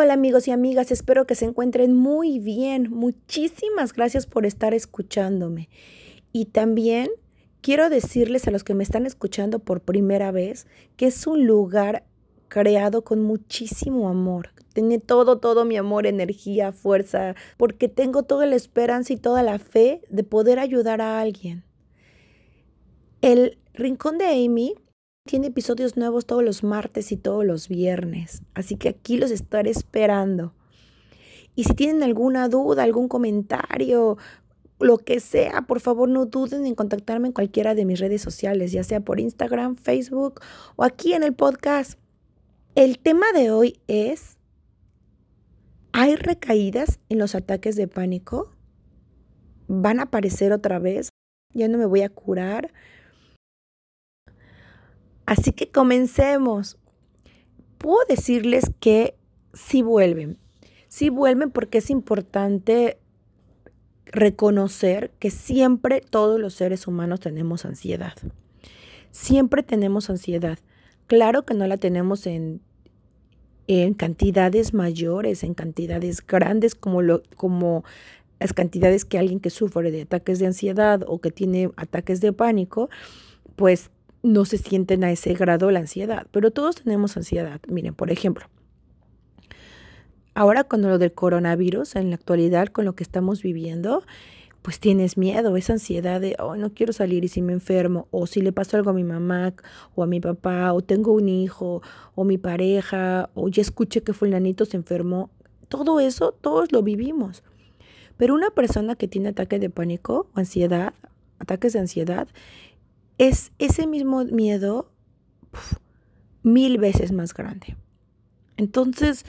Hola amigos y amigas, espero que se encuentren muy bien. Muchísimas gracias por estar escuchándome. Y también quiero decirles a los que me están escuchando por primera vez que es un lugar creado con muchísimo amor. Tiene todo, todo mi amor, energía, fuerza, porque tengo toda la esperanza y toda la fe de poder ayudar a alguien. El Rincón de Amy tiene episodios nuevos todos los martes y todos los viernes, así que aquí los estaré esperando. Y si tienen alguna duda, algún comentario, lo que sea, por favor no duden en contactarme en cualquiera de mis redes sociales, ya sea por Instagram, Facebook o aquí en el podcast. El tema de hoy es, ¿hay recaídas en los ataques de pánico? ¿Van a aparecer otra vez? ¿Ya no me voy a curar? Así que comencemos. Puedo decirles que sí vuelven. Sí vuelven porque es importante reconocer que siempre todos los seres humanos tenemos ansiedad. Siempre tenemos ansiedad. Claro que no la tenemos en, en cantidades mayores, en cantidades grandes como, lo, como las cantidades que alguien que sufre de ataques de ansiedad o que tiene ataques de pánico, pues no se sienten a ese grado la ansiedad, pero todos tenemos ansiedad. Miren, por ejemplo, ahora con lo del coronavirus, en la actualidad, con lo que estamos viviendo, pues tienes miedo, esa ansiedad de, oh, no quiero salir y si me enfermo, o si le pasó algo a mi mamá o a mi papá, o tengo un hijo, o mi pareja, o ya escuché que fulanito se enfermó. Todo eso, todos lo vivimos. Pero una persona que tiene ataque de pánico o ansiedad, ataques de ansiedad, es ese mismo miedo mil veces más grande. Entonces,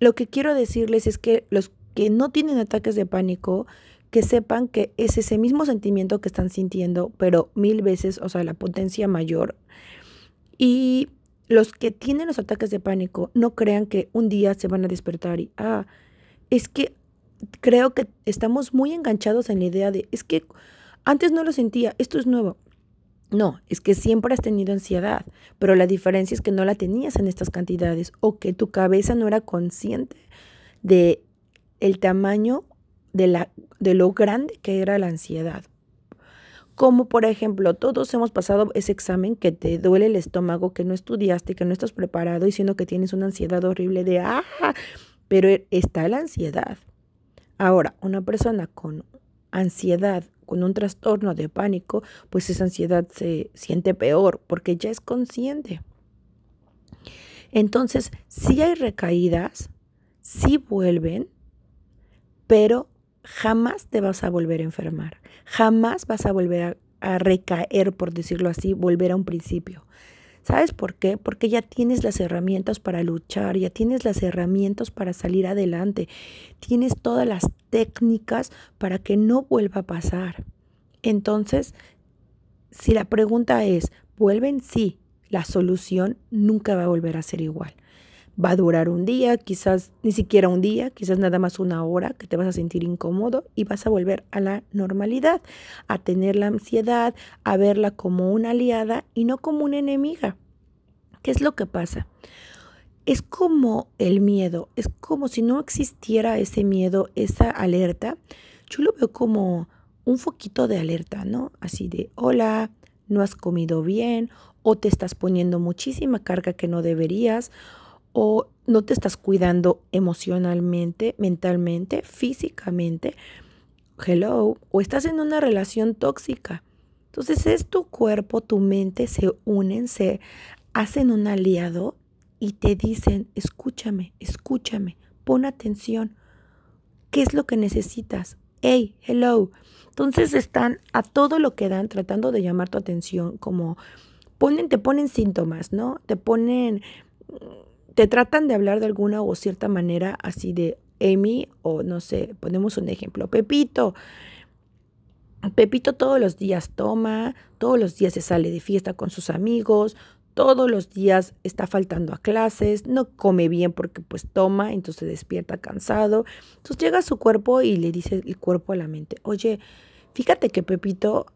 lo que quiero decirles es que los que no tienen ataques de pánico, que sepan que es ese mismo sentimiento que están sintiendo, pero mil veces, o sea, la potencia mayor. Y los que tienen los ataques de pánico, no crean que un día se van a despertar y, ah, es que creo que estamos muy enganchados en la idea de, es que antes no lo sentía, esto es nuevo. No, es que siempre has tenido ansiedad, pero la diferencia es que no la tenías en estas cantidades o que tu cabeza no era consciente de el tamaño de, la, de lo grande que era la ansiedad. Como por ejemplo, todos hemos pasado ese examen que te duele el estómago, que no estudiaste, que no estás preparado, diciendo que tienes una ansiedad horrible de, ah, pero está la ansiedad. Ahora, una persona con ansiedad con un trastorno de pánico, pues esa ansiedad se siente peor porque ya es consciente. Entonces, sí hay recaídas, sí vuelven, pero jamás te vas a volver a enfermar, jamás vas a volver a, a recaer, por decirlo así, volver a un principio. ¿Sabes por qué? Porque ya tienes las herramientas para luchar, ya tienes las herramientas para salir adelante, tienes todas las técnicas para que no vuelva a pasar. Entonces, si la pregunta es, ¿vuelven? Sí, la solución nunca va a volver a ser igual. Va a durar un día, quizás ni siquiera un día, quizás nada más una hora que te vas a sentir incómodo y vas a volver a la normalidad, a tener la ansiedad, a verla como una aliada y no como una enemiga. ¿Qué es lo que pasa? Es como el miedo, es como si no existiera ese miedo, esa alerta. Yo lo veo como un foquito de alerta, ¿no? Así de, hola, no has comido bien o te estás poniendo muchísima carga que no deberías o no te estás cuidando emocionalmente, mentalmente, físicamente. Hello, o estás en una relación tóxica. Entonces es tu cuerpo, tu mente se unen, se hacen un aliado y te dicen, escúchame, escúchame, pon atención. ¿Qué es lo que necesitas? Hey, hello. Entonces están a todo lo que dan tratando de llamar tu atención, como ponen, te ponen síntomas, ¿no? Te ponen te tratan de hablar de alguna o cierta manera así de Amy o no sé, ponemos un ejemplo, Pepito. Pepito todos los días toma, todos los días se sale de fiesta con sus amigos, todos los días está faltando a clases, no come bien porque pues toma, entonces despierta cansado. Entonces llega su cuerpo y le dice el cuerpo a la mente, oye, fíjate que Pepito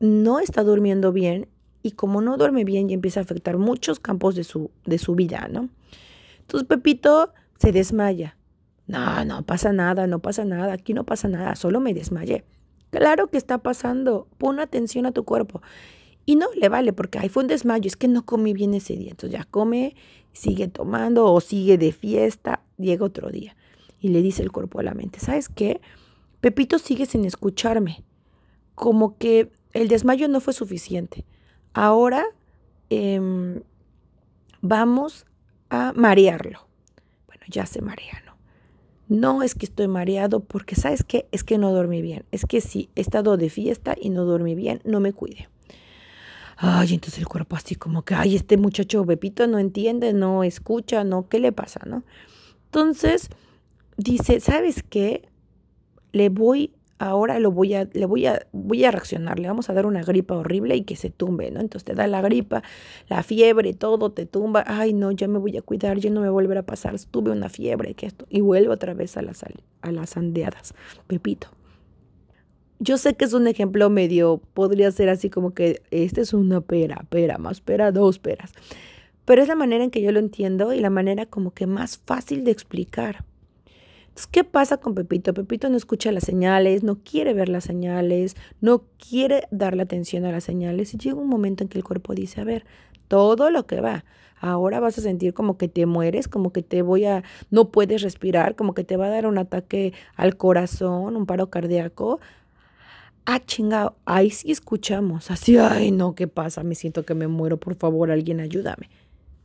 no está durmiendo bien y como no duerme bien y empieza a afectar muchos campos de su, de su vida, ¿no? Entonces Pepito se desmaya. No, no pasa nada, no pasa nada, aquí no pasa nada, solo me desmayé. Claro que está pasando, pon atención a tu cuerpo. Y no le vale porque ahí fue un desmayo, es que no comí bien ese día. Entonces ya come, sigue tomando o sigue de fiesta, llega otro día. Y le dice el cuerpo a la mente, ¿sabes qué? Pepito sigue sin escucharme. Como que el desmayo no fue suficiente. Ahora em, vamos a marearlo. Bueno, ya se marea, ¿no? No es que estoy mareado porque, ¿sabes qué? Es que no dormí bien. Es que sí, he estado de fiesta y no dormí bien, no me cuide. Ay, entonces el cuerpo así como que, ay, este muchacho Pepito no entiende, no escucha, no, ¿qué le pasa, no? Entonces dice, ¿sabes qué? Le voy, ahora lo voy a, le voy a, voy a reaccionar, le vamos a dar una gripa horrible y que se tumbe, ¿no? Entonces te da la gripa, la fiebre, todo te tumba, ay, no, ya me voy a cuidar, ya no me volverá a pasar, tuve una fiebre, que esto, y vuelve otra vez a las, a las andeadas, Pepito. Yo sé que es un ejemplo medio, podría ser así como que este es una pera, pera, más pera, dos peras. Pero es la manera en que yo lo entiendo y la manera como que más fácil de explicar. ¿Qué pasa con Pepito? Pepito no escucha las señales, no quiere ver las señales, no quiere darle atención a las señales y llega un momento en que el cuerpo dice, a ver, todo lo que va, ahora vas a sentir como que te mueres, como que te voy a, no puedes respirar, como que te va a dar un ataque al corazón, un paro cardíaco ah, chingado, ahí sí escuchamos, así, ay, no, ¿qué pasa? Me siento que me muero, por favor, alguien ayúdame.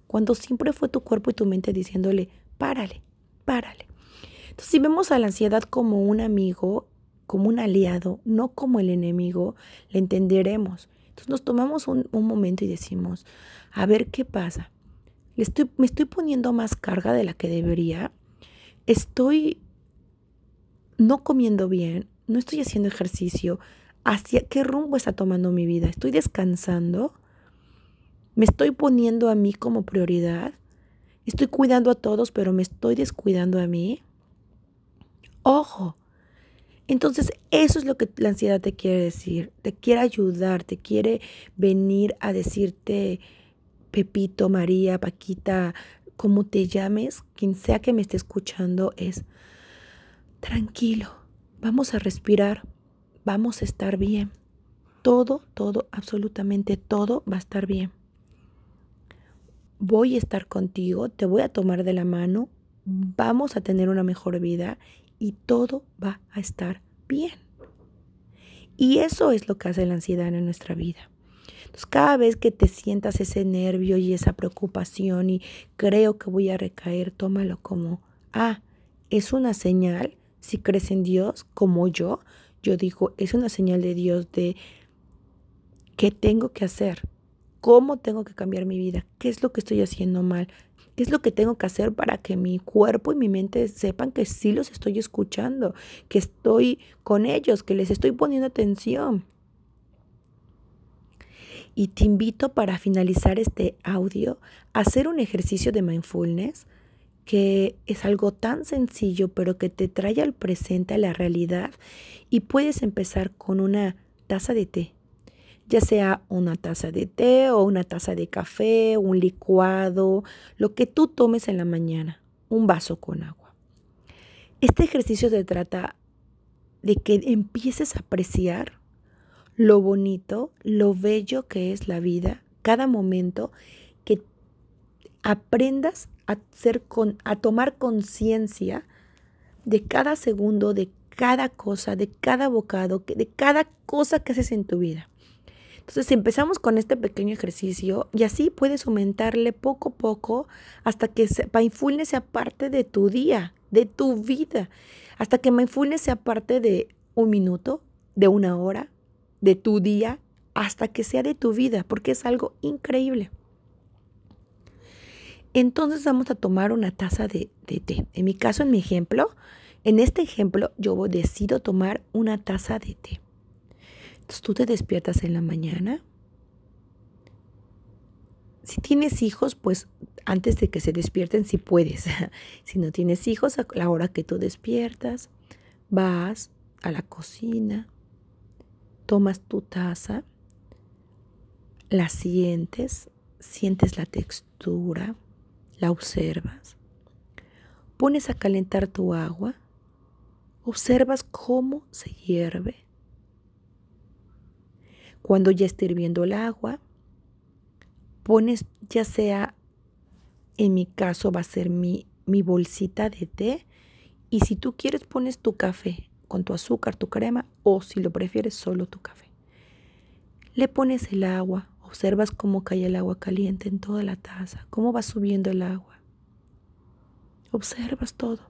Cuando siempre fue tu cuerpo y tu mente diciéndole, párale, párale. Entonces, si vemos a la ansiedad como un amigo, como un aliado, no como el enemigo, le entenderemos. Entonces nos tomamos un, momento y decimos, a ver qué pasa. ¿Le estoy, ¿Me estoy poniendo más carga de la que debería? ¿Estoy no comiendo bien? no estoy haciendo ejercicio, ¿hacia qué rumbo está tomando mi vida? ¿Estoy descansando? ¿Me estoy poniendo a mí como prioridad? ¿Estoy cuidando a todos, pero me estoy descuidando a mí? Ojo. Entonces, eso es lo que la ansiedad te quiere decir. Te quiere ayudar, te quiere venir a decirte, Pepito, María, Paquita, como te llames, quien sea que me esté escuchando, es tranquilo Vamos a respirar, vamos a estar bien. Todo, todo, absolutamente todo va a estar bien. Voy a estar contigo, te voy a tomar de la mano, vamos a tener una mejor vida y todo va a estar bien. Y eso es lo que hace la ansiedad en nuestra vida. Entonces, cada vez que te sientas ese nervio y esa preocupación y creo que voy a recaer, tómalo como, ah, es una señal si crees en Dios como yo, yo digo, es una señal de Dios de qué tengo que hacer, cómo tengo que cambiar mi vida, qué es lo que estoy haciendo mal, qué es lo que tengo que hacer para que mi cuerpo y mi mente sepan que sí los estoy escuchando, que estoy con ellos, que les estoy poniendo atención. Y te invito para finalizar este audio a hacer un ejercicio de mindfulness que es algo tan sencillo, pero que te trae al presente, a la realidad, y puedes empezar con una taza de té, ya sea una taza de té o una taza de café, un licuado, lo que tú tomes en la mañana, un vaso con agua. Este ejercicio se trata de que empieces a apreciar lo bonito, lo bello que es la vida, cada momento, que aprendas a, con, a tomar conciencia de cada segundo, de cada cosa, de cada bocado, de cada cosa que haces en tu vida. Entonces empezamos con este pequeño ejercicio y así puedes aumentarle poco a poco hasta que mindfulness sea parte de tu día, de tu vida, hasta que mindfulness sea parte de un minuto, de una hora, de tu día, hasta que sea de tu vida, porque es algo increíble. Entonces vamos a tomar una taza de, té. En mi caso, en mi ejemplo, en este ejemplo, yo decido tomar una taza de té. Entonces tú te despiertas en la mañana. Si tienes hijos, pues antes de que se despierten, si puedes. si no tienes hijos, a la hora que tú despiertas, vas a la cocina, tomas tu taza, la sientes, sientes la textura, la observas, pones a calentar tu agua, observas cómo se hierve. Cuando ya esté hirviendo el agua, pones ya sea, en mi caso va a ser mi, mi bolsita de té, y si tú quieres pones tu café con tu azúcar, tu crema, o si lo prefieres solo tu café. Le pones el agua, observas cómo cae el agua caliente en toda la taza, cómo va subiendo el agua. Observas todo.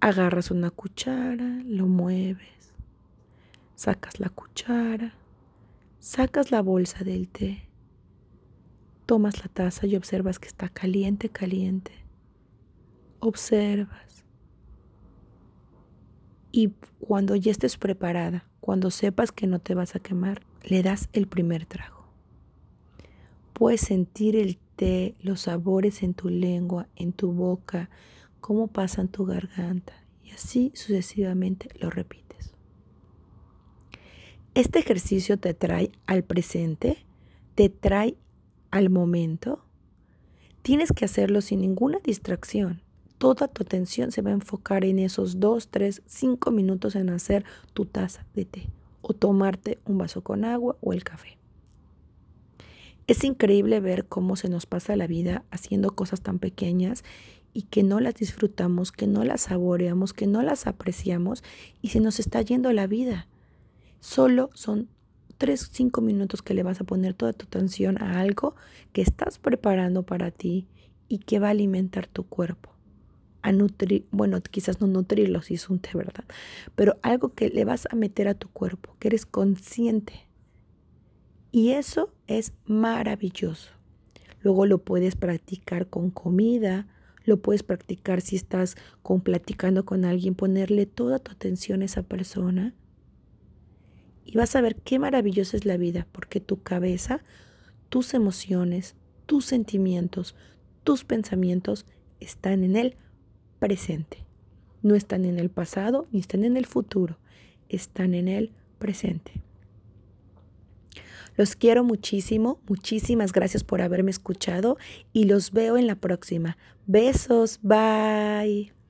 Agarras una cuchara, lo mueves, sacas la cuchara, sacas la bolsa del té, tomas la taza y observas que está caliente, caliente. Observas. Y cuando ya estés preparada, cuando sepas que no te vas a quemar, le das el primer trago. Puedes sentir el té, los sabores en tu lengua, en tu boca, cómo pasan tu garganta y así sucesivamente lo repites. Este ejercicio te trae al presente, te trae al momento. Tienes que hacerlo sin ninguna distracción. Toda tu atención se va a enfocar en esos dos, tres, cinco minutos en hacer tu taza de té o tomarte un vaso con agua o el café. Es increíble ver cómo se nos pasa la vida haciendo cosas tan pequeñas y que no las disfrutamos, que no las saboreamos, que no las apreciamos y se nos está yendo la vida. Solo son 3, 5 minutos que le vas a poner toda tu atención a algo que estás preparando para ti y que va a alimentar tu cuerpo. A nutrir, bueno, quizás no nutrirlo si es un té, ¿verdad? Pero algo que le vas a meter a tu cuerpo, que eres consciente. Y eso es maravilloso. Luego lo puedes practicar con comida, lo puedes practicar si estás con, platicando con alguien, ponerle toda tu atención a esa persona. Y vas a ver qué maravillosa es la vida, porque tu cabeza, tus emociones, tus sentimientos, tus pensamientos están en el presente. No están en el pasado ni están en el futuro, están en el presente. Los quiero muchísimo, muchísimas gracias por haberme escuchado y los veo en la próxima. Besos, bye.